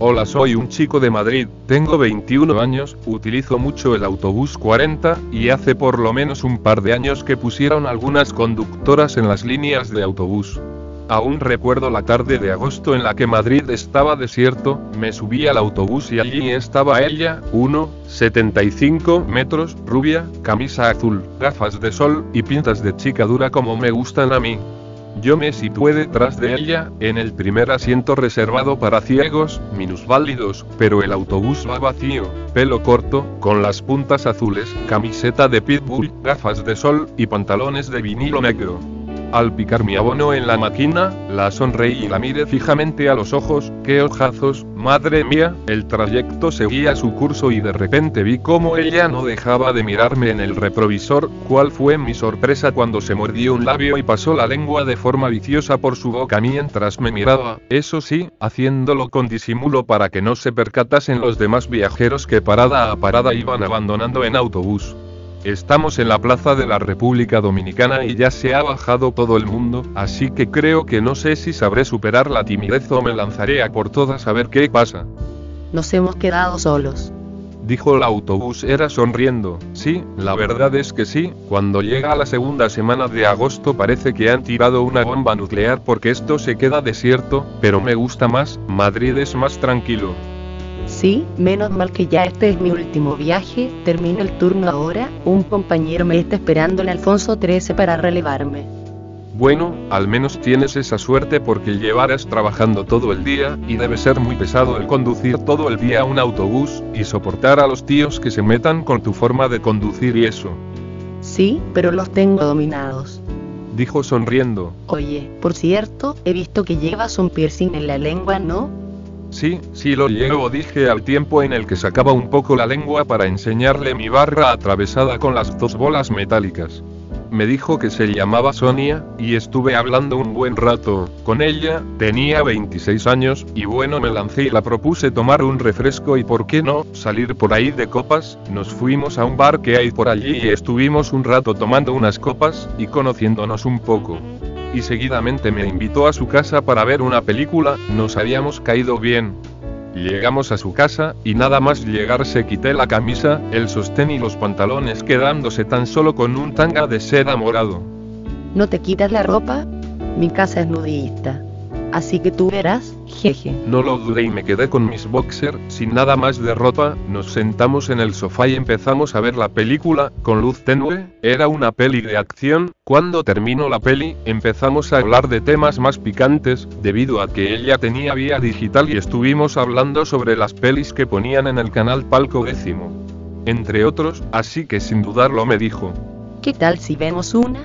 Hola, soy un chico de Madrid, tengo 21 años, utilizo mucho el autobús 40, y hace por lo menos un par de años que pusieron algunas conductoras en las líneas de autobús. Aún recuerdo la tarde de agosto en la que Madrid estaba desierto, me subí al autobús y allí estaba ella, 1,75 metros, rubia, camisa azul, gafas de sol, y pintas de chica dura como me gustan a mí. Yo me situé detrás de ella, en el primer asiento reservado para ciegos, minusválidos, pero el autobús va vacío, pelo corto, con las puntas azules, camiseta de pitbull, gafas de sol, y pantalones de vinilo negro. Al picar mi abono en la máquina, la sonreí y la miré fijamente a los ojos, qué ojazos, madre mía, el trayecto seguía su curso y de repente vi cómo ella no dejaba de mirarme en el retrovisor, cuál fue mi sorpresa cuando se mordió un labio y pasó la lengua de forma viciosa por su boca mientras me miraba, eso sí, haciéndolo con disimulo para que no se percatasen los demás viajeros que parada a parada iban abandonando en autobús. Estamos en la Plaza de la República Dominicana y ya se ha bajado todo el mundo, así que creo que no sé si sabré superar la timidez o me lanzaré a por todas a ver qué pasa. Nos hemos quedado solos. Dijo el autobús era sonriendo. Sí, la verdad es que sí, cuando llega la segunda semana de agosto parece que han tirado una bomba nuclear porque esto se queda desierto, pero me gusta más, Madrid es más tranquilo. Sí, menos mal que ya este es mi último viaje, termino el turno ahora, un compañero me está esperando en Alfonso 13 para relevarme. Bueno, al menos tienes esa suerte porque llevarás trabajando todo el día, y debe ser muy pesado el conducir todo el día un autobús, y soportar a los tíos que se metan con tu forma de conducir y eso. Sí, pero los tengo dominados. Dijo sonriendo. Oye, por cierto, he visto que llevas un piercing en la lengua, ¿no? Sí, sí lo llevo, dije al tiempo en el que sacaba un poco la lengua para enseñarle mi barra atravesada con las dos bolas metálicas. Me dijo que se llamaba Sonia, y estuve hablando un buen rato con ella, tenía 26 años, y bueno me lancé y la propuse tomar un refresco y por qué no, salir por ahí de copas, nos fuimos a un bar que hay por allí y estuvimos un rato tomando unas copas, y conociéndonos un poco y seguidamente me invitó a su casa para ver una película, nos habíamos caído bien. Llegamos a su casa, y nada más llegar se quité la camisa, el sostén y los pantalones quedándose tan solo con un tanga de seda morado. ¿No te quitas la ropa? Mi casa es nudista. Así que tú verás, jeje. No lo dudé y me quedé con mis boxer, sin nada más de ropa, nos sentamos en el sofá y empezamos a ver la película, con luz tenue, era una peli de acción, cuando terminó la peli, empezamos a hablar de temas más picantes, debido a que ella tenía vía digital y estuvimos hablando sobre las pelis que ponían en el canal Palco décimo. Entre otros, así que sin dudarlo me dijo. ¿Qué tal si vemos una?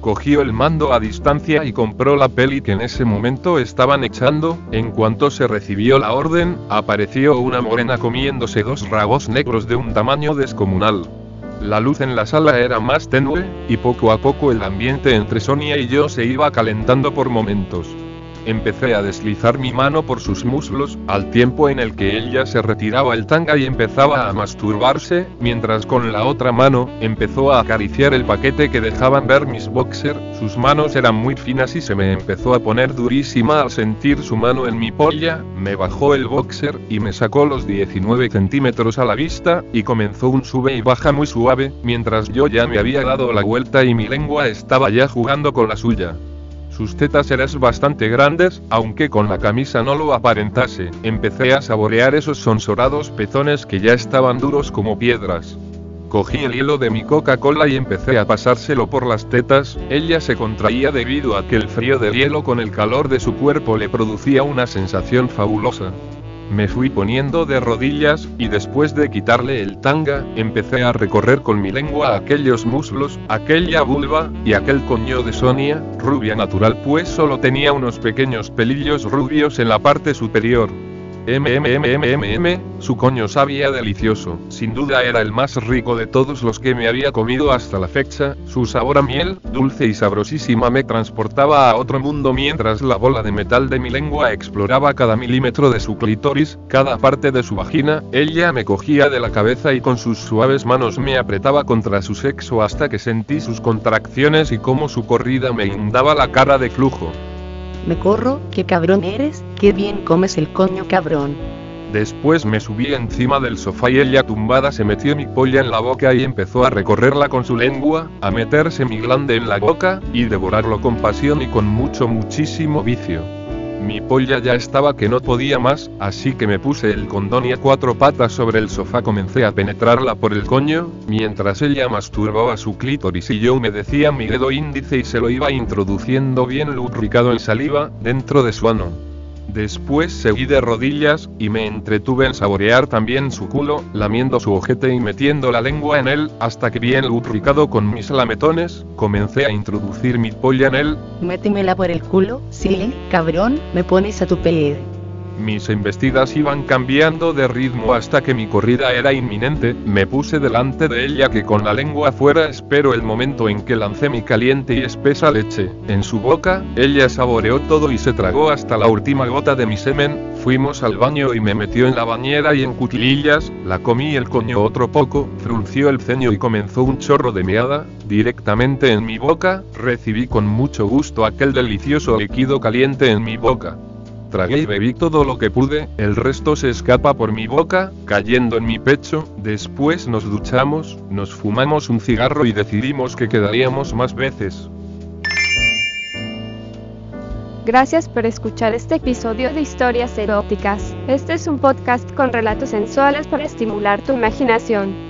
Cogió el mando a distancia y compró la peli que en ese momento estaban echando, en cuanto se recibió la orden, apareció una morena comiéndose dos rabos negros de un tamaño descomunal. La luz en la sala era más tenue, y poco a poco el ambiente entre Sonia y yo se iba calentando por momentos. Empecé a deslizar mi mano por sus muslos, al tiempo en el que ella se retiraba el tanga y empezaba a masturbarse, mientras con la otra mano, empezó a acariciar el paquete que dejaban ver mis boxer, sus manos eran muy finas y se me empezó a poner durísima al sentir su mano en mi polla, me bajó el boxer, y me sacó los 19 centímetros a la vista, y comenzó un sube y baja muy suave, mientras yo ya me había dado la vuelta y mi lengua estaba ya jugando con la suya. Sus tetas eran bastante grandes, aunque con la camisa no lo aparentase. Empecé a saborear esos sonsorados pezones que ya estaban duros como piedras. Cogí el hielo de mi Coca-Cola y empecé a pasárselo por las tetas, ella se contraía debido a que el frío del hielo con el calor de su cuerpo le producía una sensación fabulosa. Me fui poniendo de rodillas, y después de quitarle el tanga, empecé a recorrer con mi lengua aquellos muslos, aquella vulva, y aquel coño de Sonia, rubia natural pues solo tenía unos pequeños pelillos rubios en la parte superior. MMMMMM, su coño sabía delicioso, sin duda era el más rico de todos los que me había comido hasta la fecha, su sabor a miel, dulce y sabrosísima me transportaba a otro mundo mientras la bola de metal de mi lengua exploraba cada milímetro de su clítoris, cada parte de su vagina, ella me cogía de la cabeza y con sus suaves manos me apretaba contra su sexo hasta que sentí sus contracciones y cómo su corrida me inundaba la cara de flujo. Me corro, qué cabrón eres, qué bien comes el coño cabrón. Después me subí encima del sofá y ella tumbada se metió mi polla en la boca y empezó a recorrerla con su lengua, a meterse mi glande en la boca, y devorarlo con pasión y con mucho muchísimo vicio. Mi polla ya estaba que no podía más, así que me puse el condón y a cuatro patas sobre el sofá comencé a penetrarla por el coño, mientras ella masturbaba su clítoris y yo humedecía mi dedo índice y se lo iba introduciendo bien lubricado en saliva, dentro de su ano. Después seguí de rodillas, y me entretuve en saborear también su culo, lamiendo su ojete y metiendo la lengua en él, hasta que bien lubricado con mis lametones, comencé a introducir mi polla en él. Métemela por el culo, sí, cabrón, me pones a tu pedir. Mis embestidas iban cambiando de ritmo hasta que mi corrida era inminente, me puse delante de ella que con la lengua afuera espero el momento en que lancé mi caliente y espesa leche. En su boca, ella saboreó todo y se tragó hasta la última gota de mi semen, fuimos al baño y me metió en la bañera y en cuclillas, la comí el coño otro poco, frunció el ceño y comenzó un chorro de meada, directamente en mi boca, recibí con mucho gusto aquel delicioso líquido caliente en mi boca. Tragué y bebí todo lo que pude, el resto se escapa por mi boca, cayendo en mi pecho, después nos duchamos, nos fumamos un cigarro y decidimos que quedaríamos más veces. Gracias por escuchar este episodio de Historias Eróticas. Este es un podcast con relatos sensuales para estimular tu imaginación.